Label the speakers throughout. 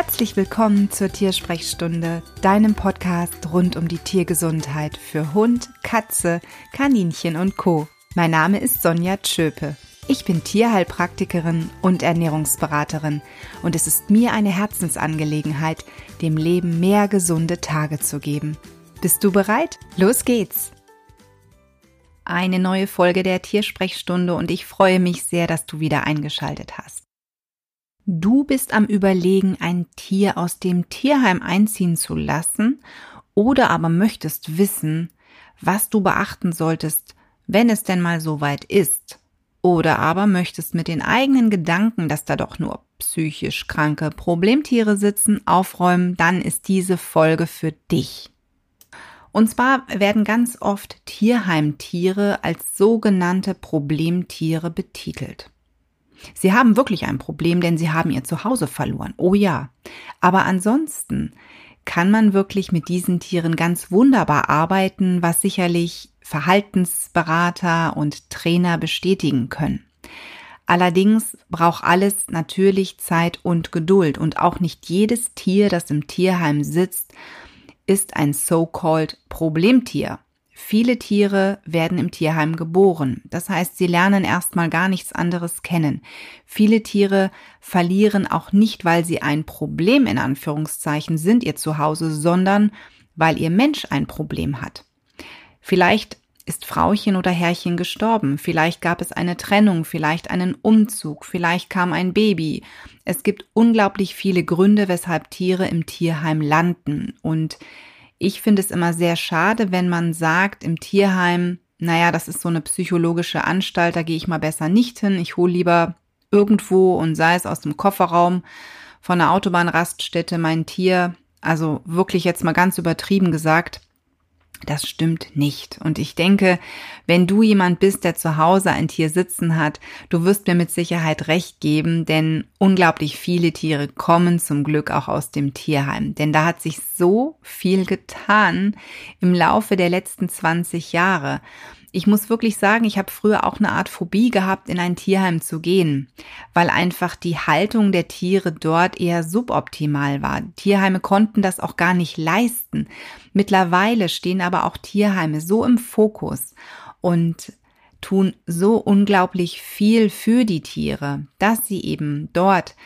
Speaker 1: Herzlich willkommen zur Tiersprechstunde, deinem Podcast rund um die Tiergesundheit für Hund, Katze, Kaninchen und Co. Mein Name ist Sonja Tschöpe. Ich bin Tierheilpraktikerin und Ernährungsberaterin und es ist mir eine Herzensangelegenheit, dem Leben mehr gesunde Tage zu geben. Bist du bereit? Los geht's! Eine neue Folge der Tiersprechstunde und ich freue mich sehr, dass du wieder eingeschaltet hast. Du bist am Überlegen, ein Tier aus dem Tierheim einziehen zu lassen oder aber möchtest wissen, was du beachten solltest, wenn es denn mal so weit ist. Oder aber möchtest mit den eigenen Gedanken, dass da doch nur psychisch kranke Problemtiere sitzen, aufräumen, dann ist diese Folge für dich. Und zwar werden ganz oft Tierheimtiere als sogenannte Problemtiere betitelt. Sie haben wirklich ein Problem, denn sie haben ihr Zuhause verloren. Oh ja. Aber ansonsten kann man wirklich mit diesen Tieren ganz wunderbar arbeiten, was sicherlich Verhaltensberater und Trainer bestätigen können. Allerdings braucht alles natürlich Zeit und Geduld und auch nicht jedes Tier, das im Tierheim sitzt, ist ein so-called Problemtier. Viele Tiere werden im Tierheim geboren. Das heißt, sie lernen erstmal gar nichts anderes kennen. Viele Tiere verlieren auch nicht, weil sie ein Problem in Anführungszeichen sind, ihr Zuhause, sondern weil ihr Mensch ein Problem hat. Vielleicht ist Frauchen oder Herrchen gestorben, vielleicht gab es eine Trennung, vielleicht einen Umzug, vielleicht kam ein Baby. Es gibt unglaublich viele Gründe, weshalb Tiere im Tierheim landen und ich finde es immer sehr schade, wenn man sagt im Tierheim, naja, das ist so eine psychologische Anstalt, da gehe ich mal besser nicht hin. Ich hole lieber irgendwo und sei es aus dem Kofferraum von einer Autobahnraststätte mein Tier. Also wirklich jetzt mal ganz übertrieben gesagt. Das stimmt nicht. Und ich denke, wenn du jemand bist, der zu Hause ein Tier sitzen hat, du wirst mir mit Sicherheit recht geben, denn unglaublich viele Tiere kommen zum Glück auch aus dem Tierheim. Denn da hat sich so viel getan im Laufe der letzten 20 Jahre. Ich muss wirklich sagen, ich habe früher auch eine Art Phobie gehabt, in ein Tierheim zu gehen, weil einfach die Haltung der Tiere dort eher suboptimal war. Tierheime konnten das auch gar nicht leisten. Mittlerweile stehen aber auch Tierheime so im Fokus und tun so unglaublich viel für die Tiere, dass sie eben dort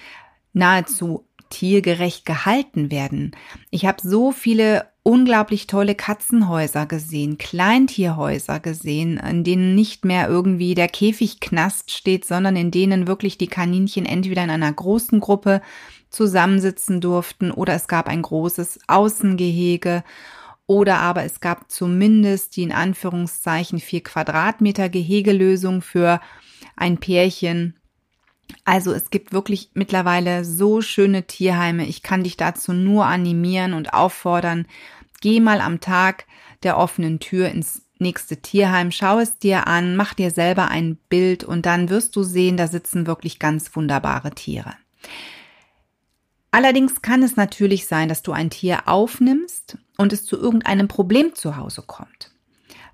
Speaker 1: nahezu tiergerecht gehalten werden. Ich habe so viele unglaublich tolle Katzenhäuser gesehen, Kleintierhäuser gesehen, in denen nicht mehr irgendwie der Käfigknast steht, sondern in denen wirklich die Kaninchen entweder in einer großen Gruppe zusammensitzen durften oder es gab ein großes Außengehege oder aber es gab zumindest die in Anführungszeichen vier Quadratmeter Gehegelösung für ein Pärchen, also es gibt wirklich mittlerweile so schöne Tierheime. Ich kann dich dazu nur animieren und auffordern. Geh mal am Tag der offenen Tür ins nächste Tierheim, schau es dir an, mach dir selber ein Bild und dann wirst du sehen, da sitzen wirklich ganz wunderbare Tiere. Allerdings kann es natürlich sein, dass du ein Tier aufnimmst und es zu irgendeinem Problem zu Hause kommt.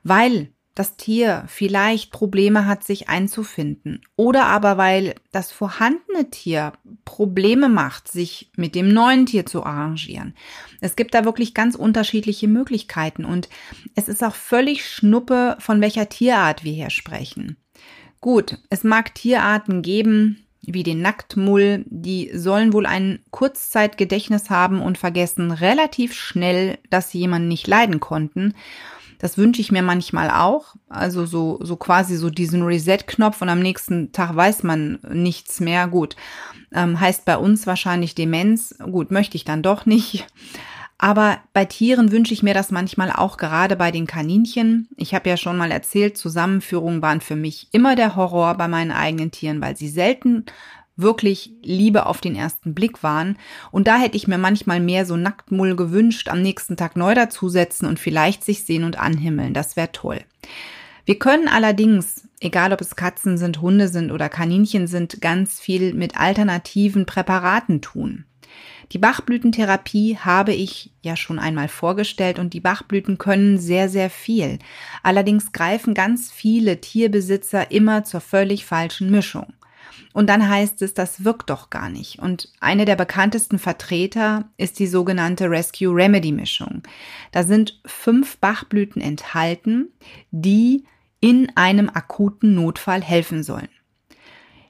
Speaker 1: Weil das Tier vielleicht Probleme hat, sich einzufinden oder aber weil das vorhandene Tier Probleme macht, sich mit dem neuen Tier zu arrangieren. Es gibt da wirklich ganz unterschiedliche Möglichkeiten und es ist auch völlig schnuppe, von welcher Tierart wir hier sprechen. Gut, es mag Tierarten geben, wie den Nacktmull, die sollen wohl ein Kurzzeitgedächtnis haben und vergessen relativ schnell, dass sie jemanden nicht leiden konnten. Das wünsche ich mir manchmal auch. Also so, so quasi so diesen Reset-Knopf und am nächsten Tag weiß man nichts mehr. Gut. Ähm, heißt bei uns wahrscheinlich Demenz. Gut, möchte ich dann doch nicht. Aber bei Tieren wünsche ich mir das manchmal auch gerade bei den Kaninchen. Ich habe ja schon mal erzählt, Zusammenführungen waren für mich immer der Horror bei meinen eigenen Tieren, weil sie selten wirklich Liebe auf den ersten Blick waren. Und da hätte ich mir manchmal mehr so Nacktmull gewünscht, am nächsten Tag neu dazusetzen und vielleicht sich sehen und anhimmeln. Das wäre toll. Wir können allerdings, egal ob es Katzen sind, Hunde sind oder Kaninchen sind, ganz viel mit alternativen Präparaten tun. Die Bachblütentherapie habe ich ja schon einmal vorgestellt und die Bachblüten können sehr, sehr viel. Allerdings greifen ganz viele Tierbesitzer immer zur völlig falschen Mischung. Und dann heißt es, das wirkt doch gar nicht. Und eine der bekanntesten Vertreter ist die sogenannte Rescue Remedy Mischung. Da sind fünf Bachblüten enthalten, die in einem akuten Notfall helfen sollen.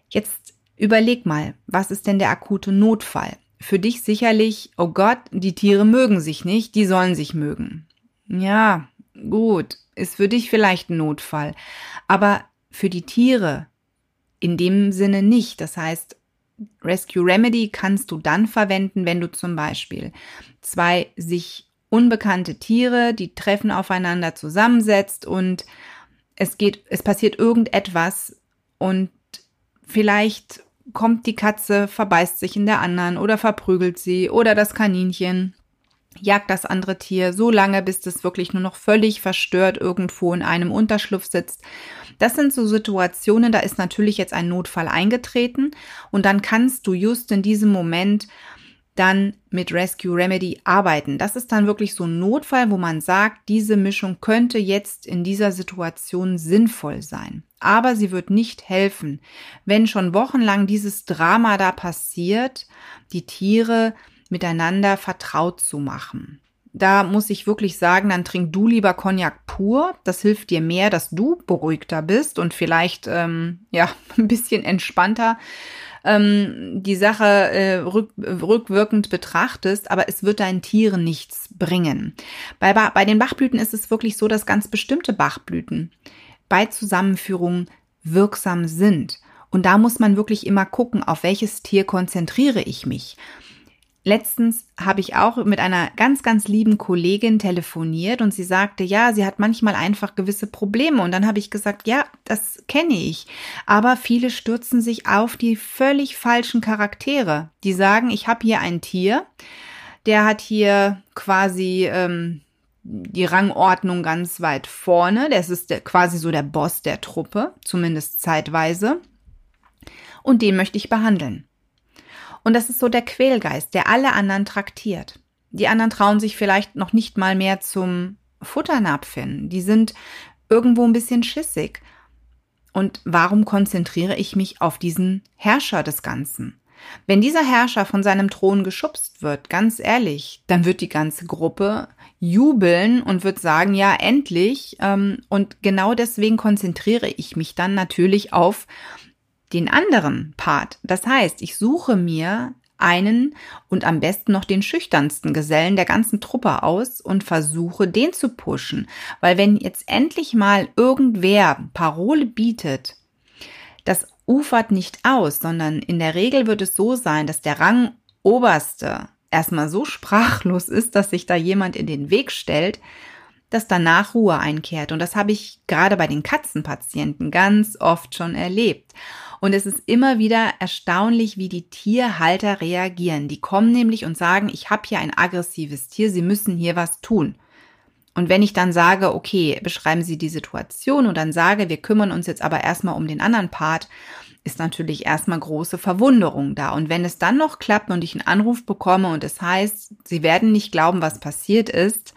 Speaker 1: Jetzt überleg mal, was ist denn der akute Notfall? Für dich sicherlich, oh Gott, die Tiere mögen sich nicht, die sollen sich mögen. Ja, gut, ist für dich vielleicht ein Notfall. Aber für die Tiere in dem Sinne nicht. Das heißt, Rescue Remedy kannst du dann verwenden, wenn du zum Beispiel zwei sich unbekannte Tiere, die treffen aufeinander zusammensetzt und es geht, es passiert irgendetwas und vielleicht kommt die Katze, verbeißt sich in der anderen oder verprügelt sie oder das Kaninchen jagt das andere Tier so lange, bis es wirklich nur noch völlig verstört irgendwo in einem Unterschlupf sitzt. Das sind so Situationen, da ist natürlich jetzt ein Notfall eingetreten und dann kannst du just in diesem Moment dann mit Rescue Remedy arbeiten. Das ist dann wirklich so ein Notfall, wo man sagt, diese Mischung könnte jetzt in dieser Situation sinnvoll sein. Aber sie wird nicht helfen, wenn schon wochenlang dieses Drama da passiert, die Tiere miteinander vertraut zu machen. Da muss ich wirklich sagen, dann trink du lieber Cognac pur. Das hilft dir mehr, dass du beruhigter bist und vielleicht ähm, ja ein bisschen entspannter ähm, die Sache äh, rück, rückwirkend betrachtest, aber es wird deinen Tieren nichts bringen. Bei, bei den Bachblüten ist es wirklich so, dass ganz bestimmte Bachblüten bei Zusammenführung wirksam sind. Und da muss man wirklich immer gucken, auf welches Tier konzentriere ich mich. Letztens habe ich auch mit einer ganz, ganz lieben Kollegin telefoniert und sie sagte, ja, sie hat manchmal einfach gewisse Probleme. Und dann habe ich gesagt, ja, das kenne ich. Aber viele stürzen sich auf die völlig falschen Charaktere. Die sagen, ich habe hier ein Tier, der hat hier quasi ähm, die Rangordnung ganz weit vorne. Das ist der, quasi so der Boss der Truppe, zumindest zeitweise. Und den möchte ich behandeln. Und das ist so der Quälgeist, der alle anderen traktiert. Die anderen trauen sich vielleicht noch nicht mal mehr zum Futternapf hin. Die sind irgendwo ein bisschen schissig. Und warum konzentriere ich mich auf diesen Herrscher des Ganzen? Wenn dieser Herrscher von seinem Thron geschubst wird, ganz ehrlich, dann wird die ganze Gruppe jubeln und wird sagen, ja, endlich. Ähm, und genau deswegen konzentriere ich mich dann natürlich auf den anderen Part. Das heißt, ich suche mir einen und am besten noch den schüchternsten Gesellen der ganzen Truppe aus und versuche, den zu pushen. Weil wenn jetzt endlich mal irgendwer Parole bietet, das ufert nicht aus, sondern in der Regel wird es so sein, dass der Rangoberste erstmal so sprachlos ist, dass sich da jemand in den Weg stellt, dass danach Ruhe einkehrt. Und das habe ich gerade bei den Katzenpatienten ganz oft schon erlebt. Und es ist immer wieder erstaunlich, wie die Tierhalter reagieren. Die kommen nämlich und sagen, ich habe hier ein aggressives Tier, Sie müssen hier was tun. Und wenn ich dann sage, okay, beschreiben Sie die Situation und dann sage, wir kümmern uns jetzt aber erstmal um den anderen Part, ist natürlich erstmal große Verwunderung da. Und wenn es dann noch klappt und ich einen Anruf bekomme und es heißt, Sie werden nicht glauben, was passiert ist,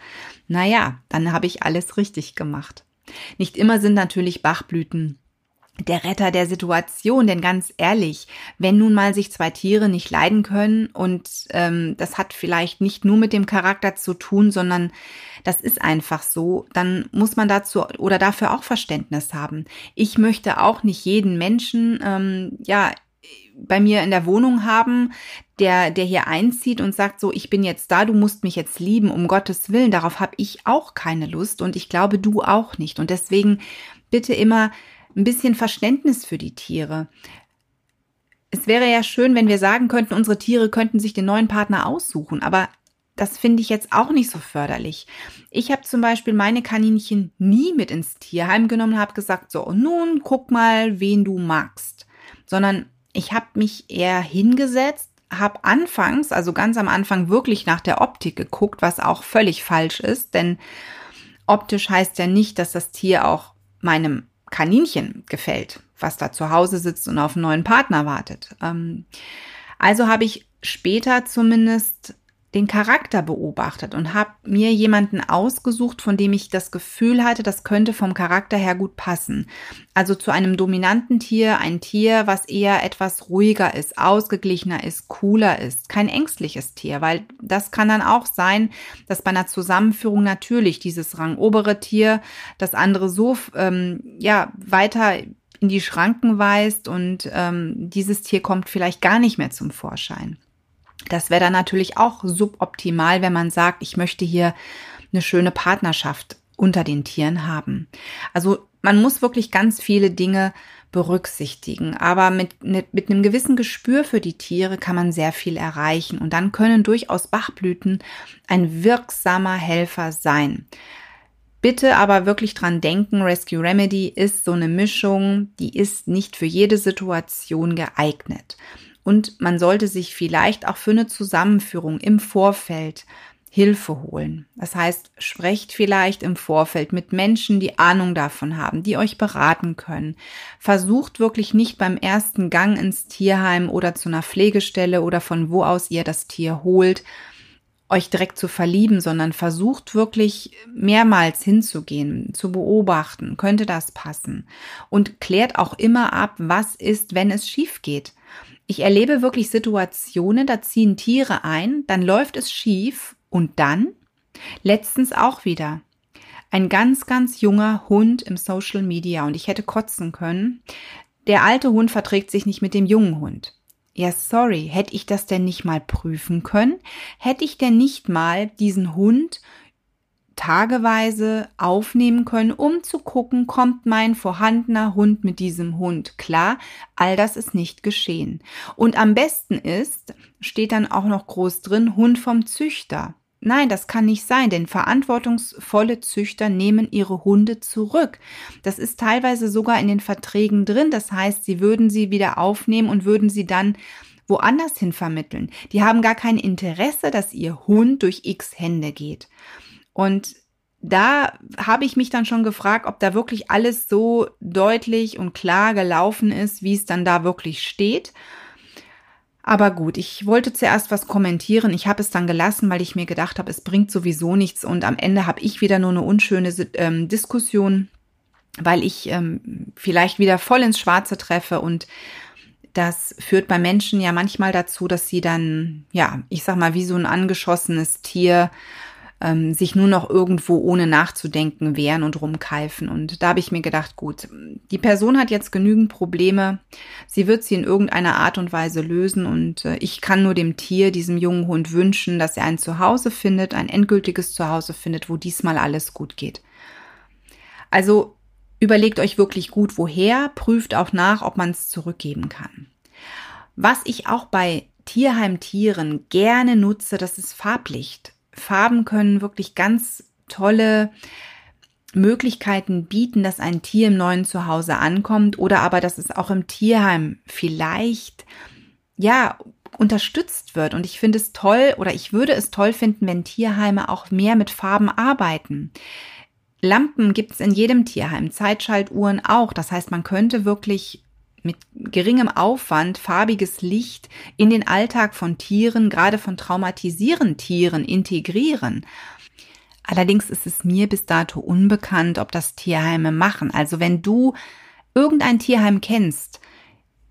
Speaker 1: naja, dann habe ich alles richtig gemacht. Nicht immer sind natürlich Bachblüten der Retter der Situation. Denn ganz ehrlich, wenn nun mal sich zwei Tiere nicht leiden können und ähm, das hat vielleicht nicht nur mit dem Charakter zu tun, sondern das ist einfach so, dann muss man dazu oder dafür auch Verständnis haben. Ich möchte auch nicht jeden Menschen, ähm, ja, bei mir in der Wohnung haben, der, der hier einzieht und sagt so, ich bin jetzt da, du musst mich jetzt lieben, um Gottes Willen. Darauf habe ich auch keine Lust und ich glaube, du auch nicht. Und deswegen bitte immer ein bisschen Verständnis für die Tiere. Es wäre ja schön, wenn wir sagen könnten, unsere Tiere könnten sich den neuen Partner aussuchen, aber das finde ich jetzt auch nicht so förderlich. Ich habe zum Beispiel meine Kaninchen nie mit ins Tierheim genommen und habe gesagt, so, nun guck mal, wen du magst. Sondern ich habe mich eher hingesetzt, habe anfangs, also ganz am Anfang, wirklich nach der Optik geguckt, was auch völlig falsch ist, denn optisch heißt ja nicht, dass das Tier auch meinem Kaninchen gefällt, was da zu Hause sitzt und auf einen neuen Partner wartet. Ähm, also habe ich später zumindest den Charakter beobachtet und habe mir jemanden ausgesucht, von dem ich das Gefühl hatte, das könnte vom Charakter her gut passen. Also zu einem dominanten Tier, ein Tier, was eher etwas ruhiger ist, ausgeglichener ist, cooler ist, kein ängstliches Tier, weil das kann dann auch sein, dass bei einer Zusammenführung natürlich dieses rangobere Tier das andere so ähm, ja weiter in die Schranken weist und ähm, dieses Tier kommt vielleicht gar nicht mehr zum Vorschein. Das wäre dann natürlich auch suboptimal, wenn man sagt, ich möchte hier eine schöne Partnerschaft unter den Tieren haben. Also man muss wirklich ganz viele Dinge berücksichtigen. Aber mit, mit, einem gewissen Gespür für die Tiere kann man sehr viel erreichen. Und dann können durchaus Bachblüten ein wirksamer Helfer sein. Bitte aber wirklich dran denken, Rescue Remedy ist so eine Mischung, die ist nicht für jede Situation geeignet. Und man sollte sich vielleicht auch für eine Zusammenführung im Vorfeld Hilfe holen. Das heißt, sprecht vielleicht im Vorfeld mit Menschen, die Ahnung davon haben, die euch beraten können. Versucht wirklich nicht beim ersten Gang ins Tierheim oder zu einer Pflegestelle oder von wo aus ihr das Tier holt, euch direkt zu verlieben, sondern versucht wirklich mehrmals hinzugehen, zu beobachten, könnte das passen. Und klärt auch immer ab, was ist, wenn es schief geht. Ich erlebe wirklich Situationen, da ziehen Tiere ein, dann läuft es schief und dann? Letztens auch wieder. Ein ganz, ganz junger Hund im Social Media und ich hätte kotzen können. Der alte Hund verträgt sich nicht mit dem jungen Hund. Ja, sorry, hätte ich das denn nicht mal prüfen können? Hätte ich denn nicht mal diesen Hund tageweise aufnehmen können, um zu gucken, kommt mein vorhandener Hund mit diesem Hund klar. All das ist nicht geschehen. Und am besten ist, steht dann auch noch groß drin, Hund vom Züchter. Nein, das kann nicht sein, denn verantwortungsvolle Züchter nehmen ihre Hunde zurück. Das ist teilweise sogar in den Verträgen drin. Das heißt, sie würden sie wieder aufnehmen und würden sie dann woanders hin vermitteln. Die haben gar kein Interesse, dass ihr Hund durch x Hände geht. Und da habe ich mich dann schon gefragt, ob da wirklich alles so deutlich und klar gelaufen ist, wie es dann da wirklich steht. Aber gut, ich wollte zuerst was kommentieren. Ich habe es dann gelassen, weil ich mir gedacht habe, es bringt sowieso nichts und am Ende habe ich wieder nur eine unschöne ähm, Diskussion, weil ich ähm, vielleicht wieder voll ins Schwarze treffe und das führt bei Menschen ja manchmal dazu, dass sie dann, ja, ich sag mal, wie so ein angeschossenes Tier ähm, sich nur noch irgendwo ohne nachzudenken wehren und rumkeifen. Und da habe ich mir gedacht, gut, die Person hat jetzt genügend Probleme, sie wird sie in irgendeiner Art und Weise lösen und äh, ich kann nur dem Tier, diesem jungen Hund wünschen, dass er ein Zuhause findet, ein endgültiges Zuhause findet, wo diesmal alles gut geht. Also überlegt euch wirklich gut, woher, prüft auch nach, ob man es zurückgeben kann. Was ich auch bei Tierheimtieren gerne nutze, das ist Farblicht. Farben können wirklich ganz tolle Möglichkeiten bieten, dass ein Tier im neuen Zuhause ankommt oder aber, dass es auch im Tierheim vielleicht, ja, unterstützt wird. Und ich finde es toll oder ich würde es toll finden, wenn Tierheime auch mehr mit Farben arbeiten. Lampen gibt es in jedem Tierheim, Zeitschaltuhren auch. Das heißt, man könnte wirklich mit geringem Aufwand farbiges Licht in den Alltag von Tieren, gerade von traumatisierenden Tieren, integrieren. Allerdings ist es mir bis dato unbekannt, ob das Tierheime machen. Also wenn du irgendein Tierheim kennst,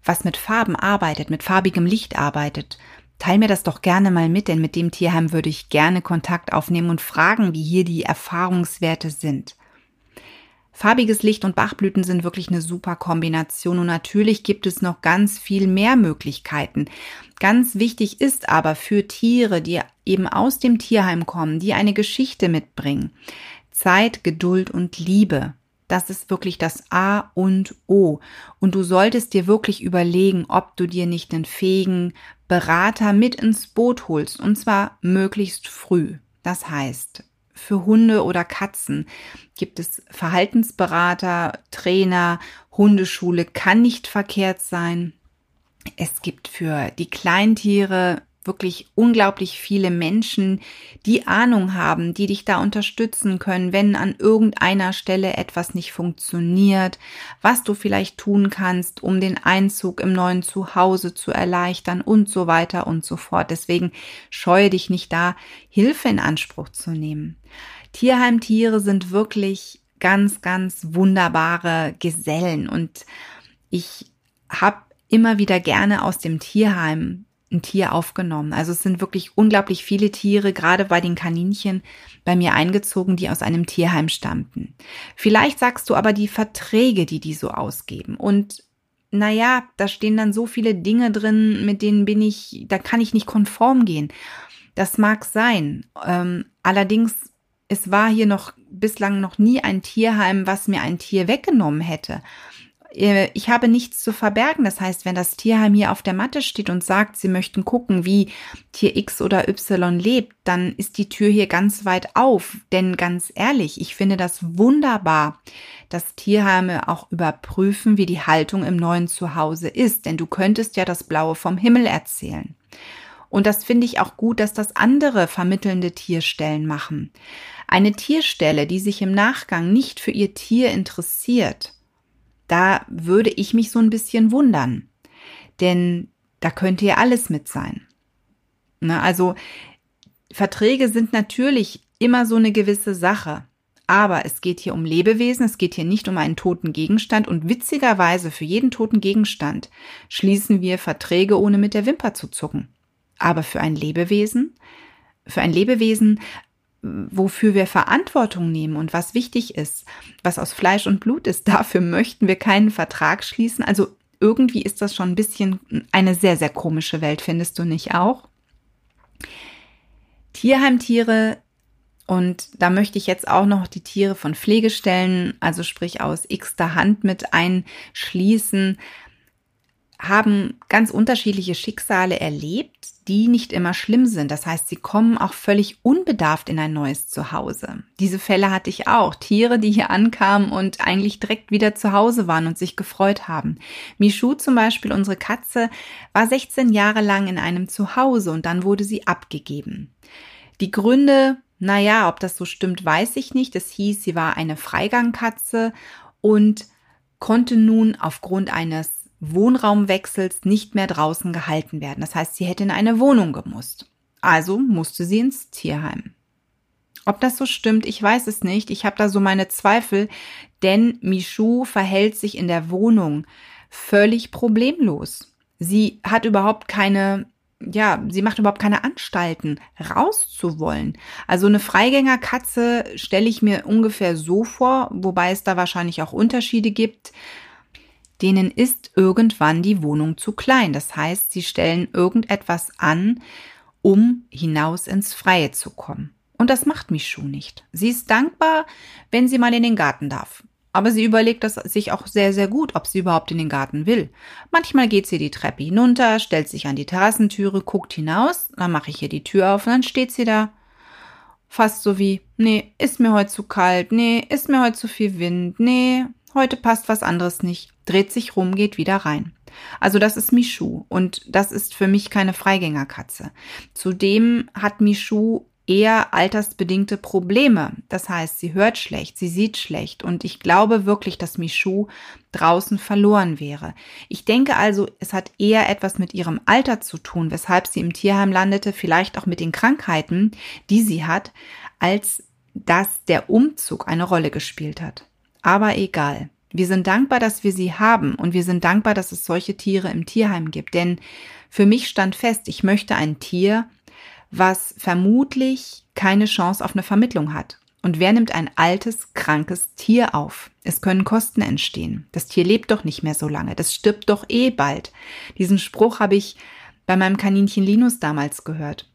Speaker 1: was mit Farben arbeitet, mit farbigem Licht arbeitet, teil mir das doch gerne mal mit, denn mit dem Tierheim würde ich gerne Kontakt aufnehmen und fragen, wie hier die Erfahrungswerte sind. Farbiges Licht und Bachblüten sind wirklich eine super Kombination und natürlich gibt es noch ganz viel mehr Möglichkeiten. Ganz wichtig ist aber für Tiere, die eben aus dem Tierheim kommen, die eine Geschichte mitbringen, Zeit, Geduld und Liebe. Das ist wirklich das A und O. Und du solltest dir wirklich überlegen, ob du dir nicht einen fähigen Berater mit ins Boot holst. Und zwar möglichst früh. Das heißt, für Hunde oder Katzen gibt es Verhaltensberater, Trainer, Hundeschule kann nicht verkehrt sein. Es gibt für die Kleintiere wirklich unglaublich viele Menschen, die Ahnung haben, die dich da unterstützen können, wenn an irgendeiner Stelle etwas nicht funktioniert, was du vielleicht tun kannst, um den Einzug im neuen Zuhause zu erleichtern und so weiter und so fort. Deswegen scheue dich nicht da, Hilfe in Anspruch zu nehmen. Tierheimtiere sind wirklich ganz, ganz wunderbare Gesellen und ich habe immer wieder gerne aus dem Tierheim ein Tier aufgenommen. Also es sind wirklich unglaublich viele Tiere, gerade bei den Kaninchen, bei mir eingezogen, die aus einem Tierheim stammten. Vielleicht sagst du aber die Verträge, die die so ausgeben. Und naja, da stehen dann so viele Dinge drin, mit denen bin ich, da kann ich nicht konform gehen. Das mag sein. Ähm, allerdings, es war hier noch bislang noch nie ein Tierheim, was mir ein Tier weggenommen hätte. Äh, ich habe nichts zu verbergen. Das heißt, wenn das Tierheim hier auf der Matte steht und sagt, sie möchten gucken, wie Tier X oder Y lebt, dann ist die Tür hier ganz weit auf. Denn ganz ehrlich, ich finde das wunderbar, dass Tierheime auch überprüfen, wie die Haltung im neuen Zuhause ist. Denn du könntest ja das Blaue vom Himmel erzählen. Und das finde ich auch gut, dass das andere vermittelnde Tierstellen machen. Eine Tierstelle, die sich im Nachgang nicht für ihr Tier interessiert, da würde ich mich so ein bisschen wundern. Denn da könnte ja alles mit sein. Na, also Verträge sind natürlich immer so eine gewisse Sache. Aber es geht hier um Lebewesen, es geht hier nicht um einen toten Gegenstand und witzigerweise für jeden toten Gegenstand schließen wir Verträge ohne mit der Wimper zu zucken. Aber für ein Lebewesen, für ein Lebewesen wofür wir Verantwortung nehmen und was wichtig ist, was aus Fleisch und Blut ist, dafür möchten wir keinen Vertrag schließen. Also irgendwie ist das schon ein bisschen eine sehr, sehr komische Welt, findest du nicht auch? Tierheimtiere und da möchte ich jetzt auch noch die Tiere von Pflegestellen, also sprich aus x-ter Hand mit einschließen haben ganz unterschiedliche Schicksale erlebt, die nicht immer schlimm sind. Das heißt, sie kommen auch völlig unbedarft in ein neues Zuhause. Diese Fälle hatte ich auch. Tiere, die hier ankamen und eigentlich direkt wieder zu Hause waren und sich gefreut haben. Michu zum Beispiel, unsere Katze, war 16 Jahre lang in einem Zuhause und dann wurde sie abgegeben. Die Gründe, naja, ob das so stimmt, weiß ich nicht. Es hieß, sie war eine Freigangkatze und konnte nun aufgrund eines Wohnraumwechsels nicht mehr draußen gehalten werden. Das heißt, sie hätte in eine Wohnung gemusst. Also musste sie ins Tierheim. Ob das so stimmt, ich weiß es nicht. Ich habe da so meine Zweifel, denn Michu verhält sich in der Wohnung völlig problemlos. Sie hat überhaupt keine, ja, sie macht überhaupt keine Anstalten, rauszuwollen. Also eine Freigängerkatze stelle ich mir ungefähr so vor, wobei es da wahrscheinlich auch Unterschiede gibt denen ist irgendwann die Wohnung zu klein. Das heißt, sie stellen irgendetwas an, um hinaus ins Freie zu kommen. Und das macht Michu nicht. Sie ist dankbar, wenn sie mal in den Garten darf. Aber sie überlegt das sich auch sehr, sehr gut, ob sie überhaupt in den Garten will. Manchmal geht sie die Treppe hinunter, stellt sich an die Terrassentüre, guckt hinaus, dann mache ich hier die Tür auf und dann steht sie da. Fast so wie, nee, ist mir heute zu kalt, nee, ist mir heute zu viel Wind, nee, heute passt was anderes nicht, dreht sich rum, geht wieder rein. Also das ist Michu und das ist für mich keine Freigängerkatze. Zudem hat Michu eher altersbedingte Probleme. Das heißt, sie hört schlecht, sie sieht schlecht und ich glaube wirklich, dass Michu draußen verloren wäre. Ich denke also, es hat eher etwas mit ihrem Alter zu tun, weshalb sie im Tierheim landete, vielleicht auch mit den Krankheiten, die sie hat, als dass der Umzug eine Rolle gespielt hat. Aber egal. Wir sind dankbar, dass wir sie haben und wir sind dankbar, dass es solche Tiere im Tierheim gibt. Denn für mich stand fest, ich möchte ein Tier, was vermutlich keine Chance auf eine Vermittlung hat. Und wer nimmt ein altes, krankes Tier auf? Es können Kosten entstehen. Das Tier lebt doch nicht mehr so lange. Das stirbt doch eh bald. Diesen Spruch habe ich bei meinem Kaninchen Linus damals gehört.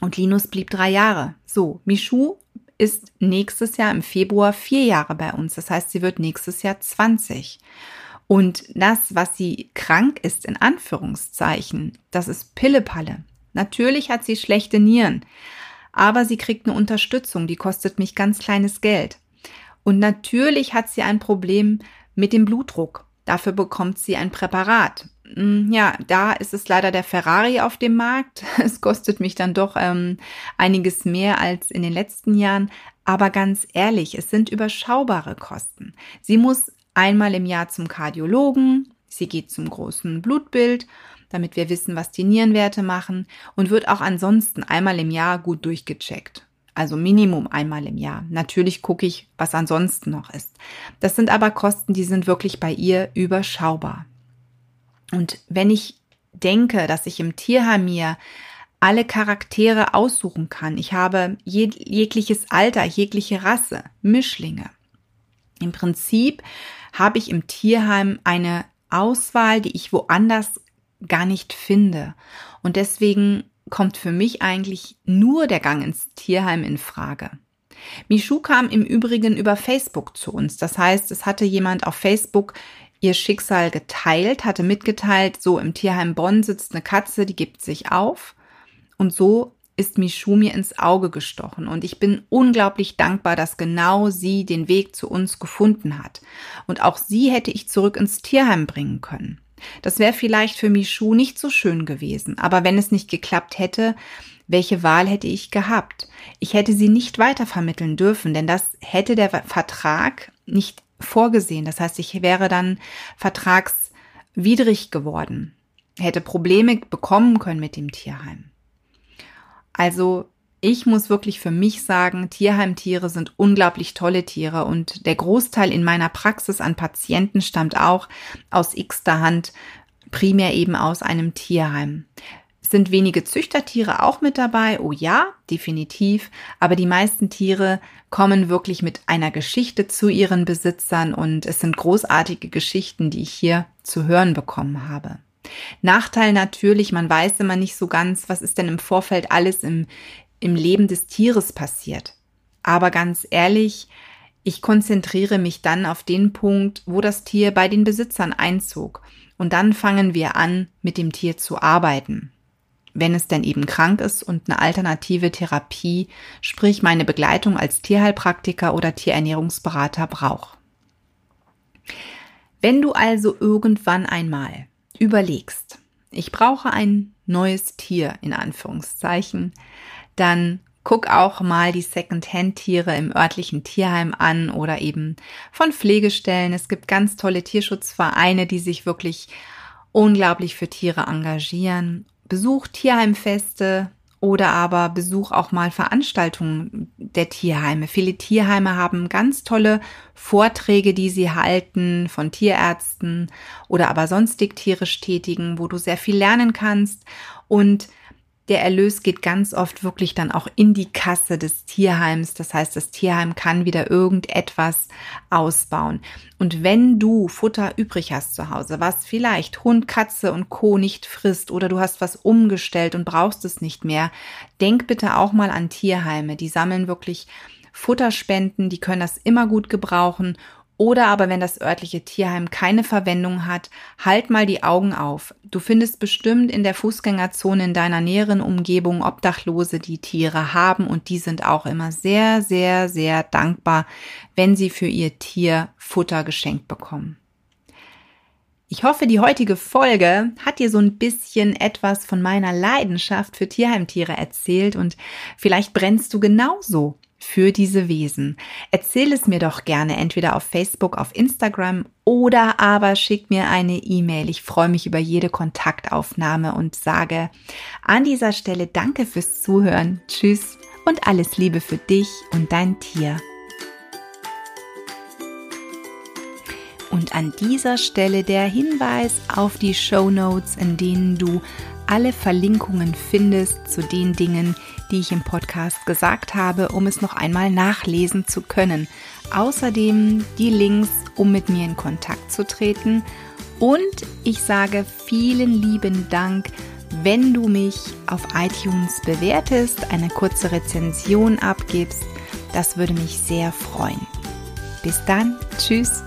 Speaker 1: Und Linus blieb drei Jahre. So, Michu ist nächstes Jahr im Februar vier Jahre bei uns. Das heißt, sie wird nächstes Jahr 20. Und das, was sie krank ist, in Anführungszeichen, das ist Pillepalle. Natürlich hat sie schlechte Nieren, aber sie kriegt eine Unterstützung, die kostet mich ganz kleines Geld. Und natürlich hat sie ein Problem mit dem Blutdruck. Dafür bekommt sie ein Präparat. Mm, ja, da ist es leider der Ferrari auf dem Markt. Es kostet mich dann doch ähm, einiges mehr als in den letzten Jahren. Aber ganz ehrlich, es sind überschaubare Kosten. Sie muss einmal im Jahr zum Kardiologen, sie geht zum großen Blutbild, damit wir wissen, was die Nierenwerte machen und wird auch ansonsten einmal im Jahr gut durchgecheckt. Also Minimum einmal im Jahr. Natürlich gucke ich, was ansonsten noch ist. Das sind aber Kosten, die sind wirklich bei ihr überschaubar. Und wenn ich denke, dass ich im Tierheim mir alle Charaktere aussuchen kann, ich habe jeg jegliches Alter, jegliche Rasse, Mischlinge. Im Prinzip habe ich im Tierheim eine Auswahl, die ich woanders gar nicht finde. Und deswegen kommt für mich eigentlich nur der Gang ins Tierheim in Frage. Michu kam im Übrigen über Facebook zu uns. Das heißt, es hatte jemand auf Facebook ihr Schicksal geteilt, hatte mitgeteilt, so im Tierheim Bonn sitzt eine Katze, die gibt sich auf. Und so ist Michu mir ins Auge gestochen. Und ich bin unglaublich dankbar, dass genau sie den Weg zu uns gefunden hat. Und auch sie hätte ich zurück ins Tierheim bringen können. Das wäre vielleicht für Michu nicht so schön gewesen, aber wenn es nicht geklappt hätte, welche Wahl hätte ich gehabt? Ich hätte sie nicht weitervermitteln dürfen, denn das hätte der Vertrag nicht vorgesehen. Das heißt, ich wäre dann vertragswidrig geworden, hätte Probleme bekommen können mit dem Tierheim. Also ich muss wirklich für mich sagen, Tierheimtiere sind unglaublich tolle Tiere und der Großteil in meiner Praxis an Patienten stammt auch aus x-ter Hand, primär eben aus einem Tierheim. Sind wenige Züchtertiere auch mit dabei? Oh ja, definitiv. Aber die meisten Tiere kommen wirklich mit einer Geschichte zu ihren Besitzern und es sind großartige Geschichten, die ich hier zu hören bekommen habe. Nachteil natürlich, man weiß immer nicht so ganz, was ist denn im Vorfeld alles im, im Leben des Tieres passiert. Aber ganz ehrlich, ich konzentriere mich dann auf den Punkt, wo das Tier bei den Besitzern einzog. Und dann fangen wir an, mit dem Tier zu arbeiten. Wenn es denn eben krank ist und eine alternative Therapie, sprich meine Begleitung als Tierheilpraktiker oder Tierernährungsberater braucht. Wenn du also irgendwann einmal überlegst, ich brauche ein neues Tier in Anführungszeichen, dann guck auch mal die Second-Hand-Tiere im örtlichen Tierheim an oder eben von Pflegestellen. Es gibt ganz tolle Tierschutzvereine, die sich wirklich unglaublich für Tiere engagieren. Besuch Tierheimfeste oder aber besuch auch mal Veranstaltungen der Tierheime. Viele Tierheime haben ganz tolle Vorträge, die sie halten von Tierärzten oder aber sonstig tierisch tätigen, wo du sehr viel lernen kannst und der Erlös geht ganz oft wirklich dann auch in die Kasse des Tierheims. Das heißt, das Tierheim kann wieder irgendetwas ausbauen. Und wenn du Futter übrig hast zu Hause, was vielleicht Hund, Katze und Co. nicht frisst oder du hast was umgestellt und brauchst es nicht mehr, denk bitte auch mal an Tierheime. Die sammeln wirklich Futterspenden, die können das immer gut gebrauchen oder aber wenn das örtliche Tierheim keine Verwendung hat, halt mal die Augen auf. Du findest bestimmt in der Fußgängerzone in deiner näheren Umgebung Obdachlose, die Tiere haben und die sind auch immer sehr, sehr, sehr dankbar, wenn sie für ihr Tier Futter geschenkt bekommen. Ich hoffe, die heutige Folge hat dir so ein bisschen etwas von meiner Leidenschaft für Tierheimtiere erzählt und vielleicht brennst du genauso für diese Wesen. Erzähl es mir doch gerne entweder auf Facebook, auf Instagram oder aber schick mir eine E-Mail. Ich freue mich über jede Kontaktaufnahme und sage an dieser Stelle Danke fürs Zuhören. Tschüss und alles Liebe für dich und dein Tier. Und an dieser Stelle der Hinweis auf die Show Notes, in denen du alle Verlinkungen findest zu den Dingen, die ich im Podcast gesagt habe, um es noch einmal nachlesen zu können. Außerdem die Links, um mit mir in Kontakt zu treten. Und ich sage vielen lieben Dank, wenn du mich auf iTunes bewertest, eine kurze Rezension abgibst. Das würde mich sehr freuen. Bis dann, tschüss